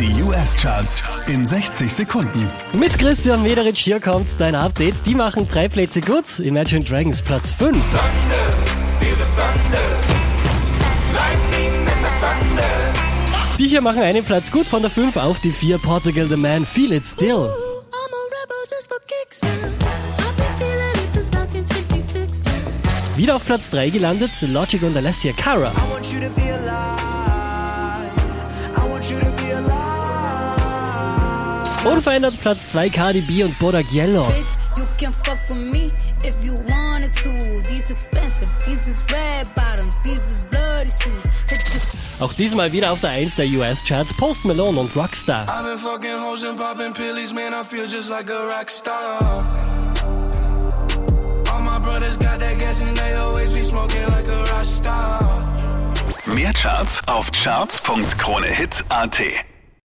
Die US-Charts in 60 Sekunden. Mit Christian Mederitsch hier kommt dein Update. Die machen drei Plätze gut. Imagine Dragons Platz 5. Die hier machen einen Platz gut von der 5 auf die 4. Portugal The Man Feel It Still. I'm a rebel just for kicks now. I've been feeling it since 1966 now. Wieder auf Platz 3 gelandet Logic und Alessia Cara. Unverändert Platz 2 Cardi B und Bodak Yellow. Bitch, you can fuck with me if you wanted to. These expensive, these is red bottoms, these is bloody shoes. Hit the Auch diesmal wieder auf der 1 der US-Charts Post Malone und Rockstar. I've been fucking hoes and popping pillies, man. I feel just like a rock star. All my brothers got that gas and they always be smoking like a rock star. Mehr Charts auf charts.kronehit.at.